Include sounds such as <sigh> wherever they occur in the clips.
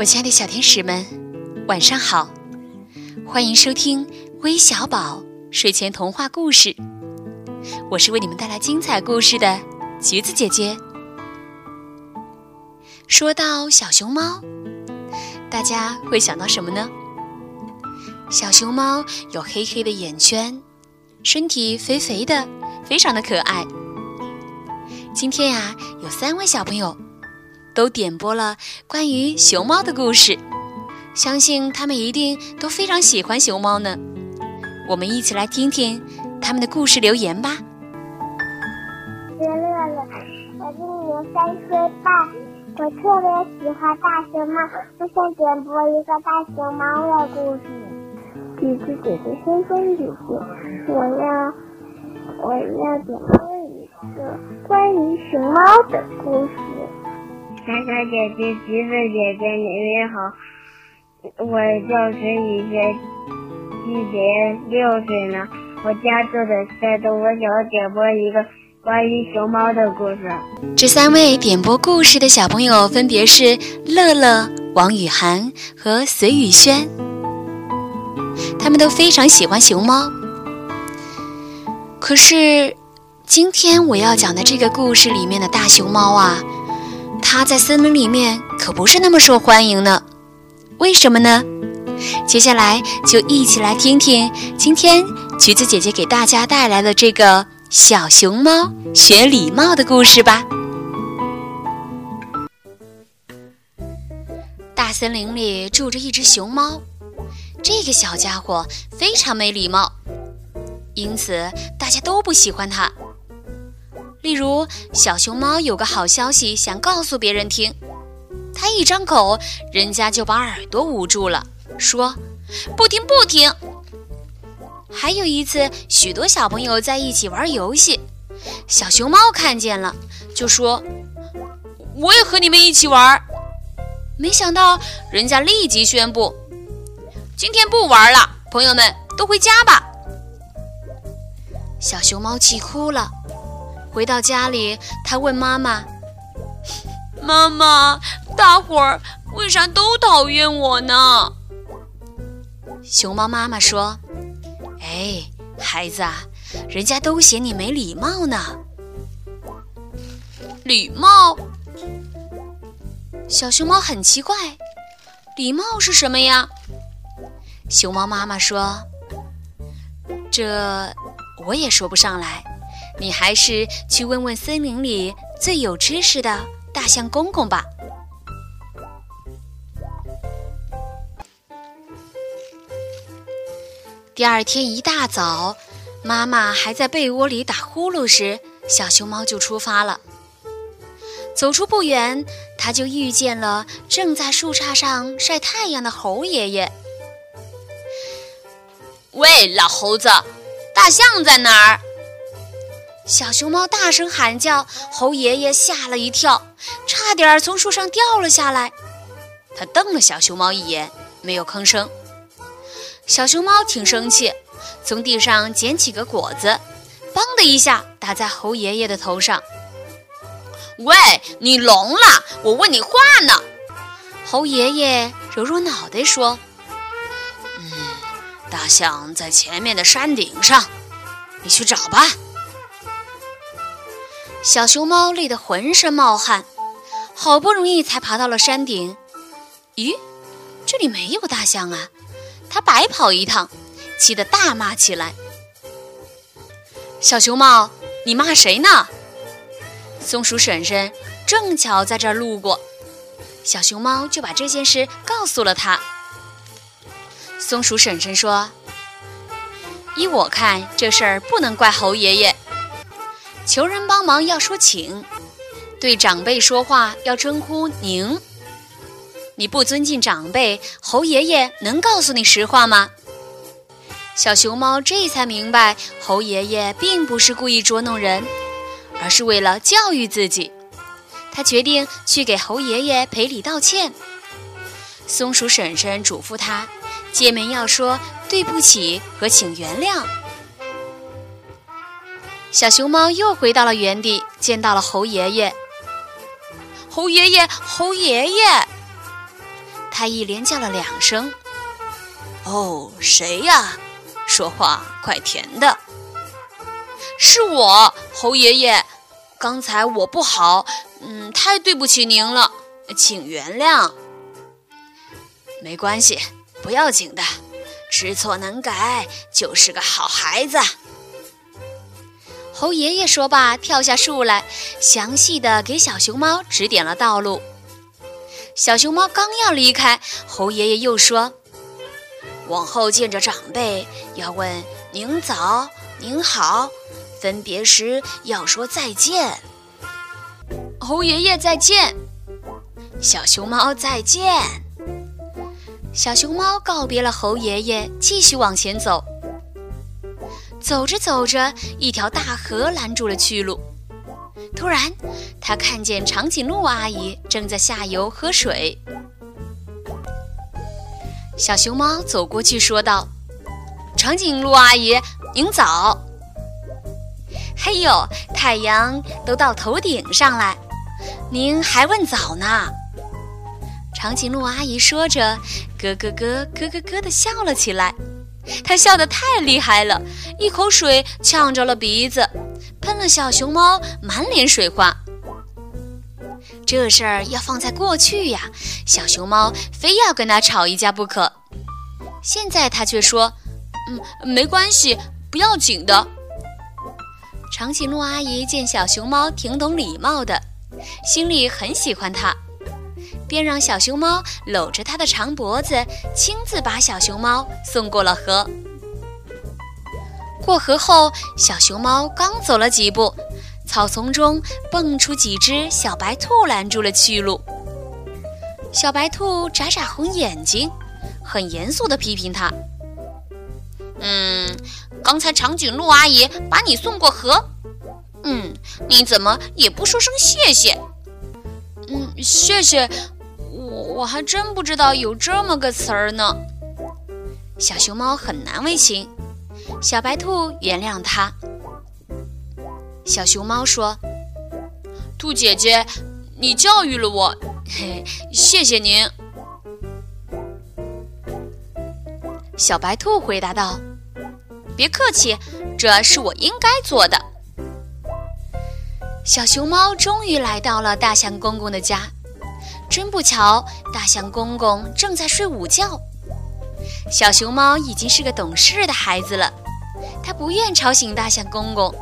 我亲爱的小天使们，晚上好！欢迎收听微小宝睡前童话故事，我是为你们带来精彩故事的橘子姐姐。说到小熊猫，大家会想到什么呢？小熊猫有黑黑的眼圈，身体肥肥的，非常的可爱。今天呀，有三位小朋友。都点播了关于熊猫的故事，相信他们一定都非常喜欢熊猫呢。我们一起来听听他们的故事留言吧。乐乐，我今年三岁半，我特别喜欢大熊猫，我想点播一个大熊猫的故事。橘子姐姐，先生姐姐，我要我要点播一个关于熊猫的故事。小小姐姐，橘子姐姐，你们好，我叫陈雨轩，今年六岁了。我家住在山东，我想点播一个关于熊猫的故事。这三位点播故事的小朋友分别是乐乐、王雨涵和隋雨轩，他们都非常喜欢熊猫。可是，今天我要讲的这个故事里面的大熊猫啊。它在森林里面可不是那么受欢迎呢，为什么呢？接下来就一起来听听今天橘子姐姐给大家带来的这个小熊猫学礼貌的故事吧。大森林里住着一只熊猫，这个小家伙非常没礼貌，因此大家都不喜欢它。例如，小熊猫有个好消息想告诉别人听，它一张口，人家就把耳朵捂住了，说：“不听，不听。”还有一次，许多小朋友在一起玩游戏，小熊猫看见了，就说：“我也和你们一起玩。”没想到，人家立即宣布：“今天不玩了，朋友们都回家吧。”小熊猫气哭了。回到家里，他问妈妈：“ <laughs> 妈妈，大伙儿为啥都讨厌我呢？”熊猫妈妈说：“哎，孩子啊，人家都嫌你没礼貌呢。”礼貌？小熊猫很奇怪，礼貌是什么呀？熊猫妈妈说：“这我也说不上来。”你还是去问问森林里最有知识的大象公公吧。第二天一大早，妈妈还在被窝里打呼噜时，小熊猫就出发了。走出不远，它就遇见了正在树杈上晒太阳的猴爷爷。喂，老猴子，大象在哪儿？小熊猫大声喊叫，猴爷爷吓了一跳，差点从树上掉了下来。他瞪了小熊猫一眼，没有吭声。小熊猫挺生气，从地上捡起个果子，嘣的一下打在猴爷爷的头上。喂，你聋了？我问你话呢。猴爷爷揉揉脑袋说：“嗯，大象在前面的山顶上，你去找吧。”小熊猫累得浑身冒汗，好不容易才爬到了山顶。咦，这里没有大象啊！它白跑一趟，气得大骂起来。小熊猫，你骂谁呢？松鼠婶婶正巧在这儿路过，小熊猫就把这件事告诉了他。松鼠婶婶说：“依我看，这事儿不能怪猴爷爷。”求人帮忙要说请，对长辈说话要称呼您。你不尊敬长辈，猴爷爷能告诉你实话吗？小熊猫这才明白，猴爷爷并不是故意捉弄人，而是为了教育自己。他决定去给猴爷爷赔礼道歉。松鼠婶婶嘱咐他，见面要说对不起和请原谅。小熊猫又回到了原地，见到了猴爷爷。猴爷爷，猴爷爷，他一连叫了两声：“哦，谁呀？说话怪甜的。”“是我，猴爷爷。刚才我不好，嗯，太对不起您了，请原谅。”“没关系，不要紧的，知错能改就是个好孩子。”猴爷爷说罢，跳下树来，详细的给小熊猫指点了道路。小熊猫刚要离开，猴爷爷又说：“往后见着长辈，要问您早、您好，分别时要说再见。”猴爷爷再见，小熊猫再见。小熊猫告别了猴爷爷，继续往前走。走着走着，一条大河拦住了去路。突然，他看见长颈鹿阿姨正在下游喝水。小熊猫走过去说道：“长颈鹿阿姨，您早！嘿呦，太阳都到头顶上来，您还问早呢？”长颈鹿阿姨说着，咯咯咯咯咯咯地笑了起来。他笑得太厉害了，一口水呛着了鼻子，喷了小熊猫满脸水花。这事儿要放在过去呀，小熊猫非要跟他吵一架不可。现在他却说：“嗯，没关系，不要紧的。”长颈鹿阿姨见小熊猫挺懂礼貌的，心里很喜欢它。便让小熊猫搂着它的长脖子，亲自把小熊猫送过了河。过河后，小熊猫刚走了几步，草丛中蹦出几只小白兔，拦住了去路。小白兔眨眨红眼睛，很严肃地批评它：“嗯，刚才长颈鹿阿姨把你送过河，嗯，你怎么也不说声谢谢？嗯，谢谢。”我还真不知道有这么个词儿呢。小熊猫很难为情，小白兔原谅它。小熊猫说：“兔姐姐，你教育了我，嘿，<laughs> 谢谢您。”小白兔回答道：“别客气，这是我应该做的。”小熊猫终于来到了大象公公的家。真不巧，大象公公正在睡午觉。小熊猫已经是个懂事的孩子了，它不愿吵醒大象公公，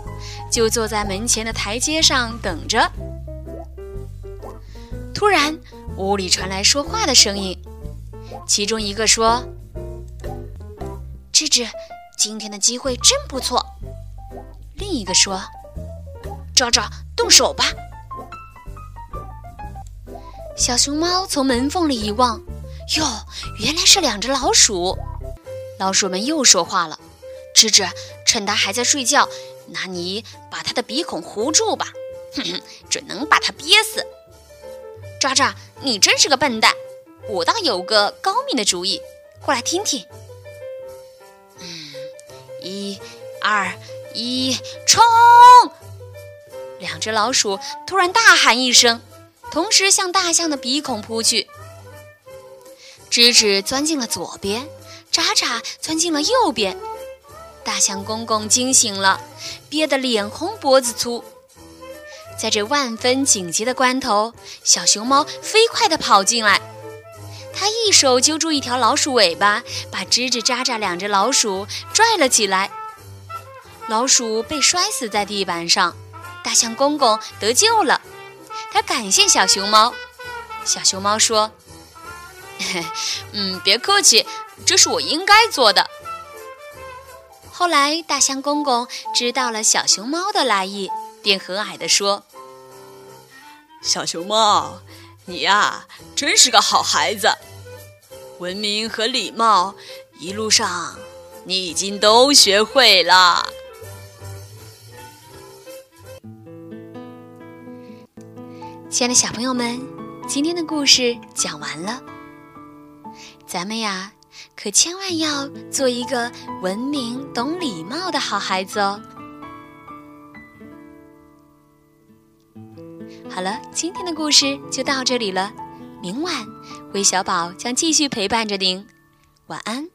就坐在门前的台阶上等着。突然，屋里传来说话的声音，其中一个说：“芝芝，今天的机会真不错。”另一个说：“抓抓，动手吧。”小熊猫从门缝里一望，哟，原来是两只老鼠。老鼠们又说话了：“吱吱，趁它还在睡觉，拿泥把它的鼻孔糊住吧，<laughs> 哼哼，准能把它憋死。”抓抓，你真是个笨蛋，我倒有个高明的主意，过来听听。嗯，一、二、一，冲！两只老鼠突然大喊一声。同时向大象的鼻孔扑去，吱吱钻进了左边，喳喳钻进了右边。大象公公惊醒了，憋得脸红脖子粗。在这万分紧急的关头，小熊猫飞快地跑进来，它一手揪住一条老鼠尾巴，把吱吱、喳喳两只老鼠拽了起来。老鼠被摔死在地板上，大象公公得救了。他感谢小熊猫，小熊猫说：“ <laughs> 嗯，别客气，这是我应该做的。”后来，大象公公知道了小熊猫的来意，便和蔼地说：“小熊猫，你呀，真是个好孩子，文明和礼貌，一路上你已经都学会了。”亲爱的小朋友们，今天的故事讲完了。咱们呀，可千万要做一个文明、懂礼貌的好孩子哦。好了，今天的故事就到这里了，明晚，韦小宝将继续陪伴着您。晚安。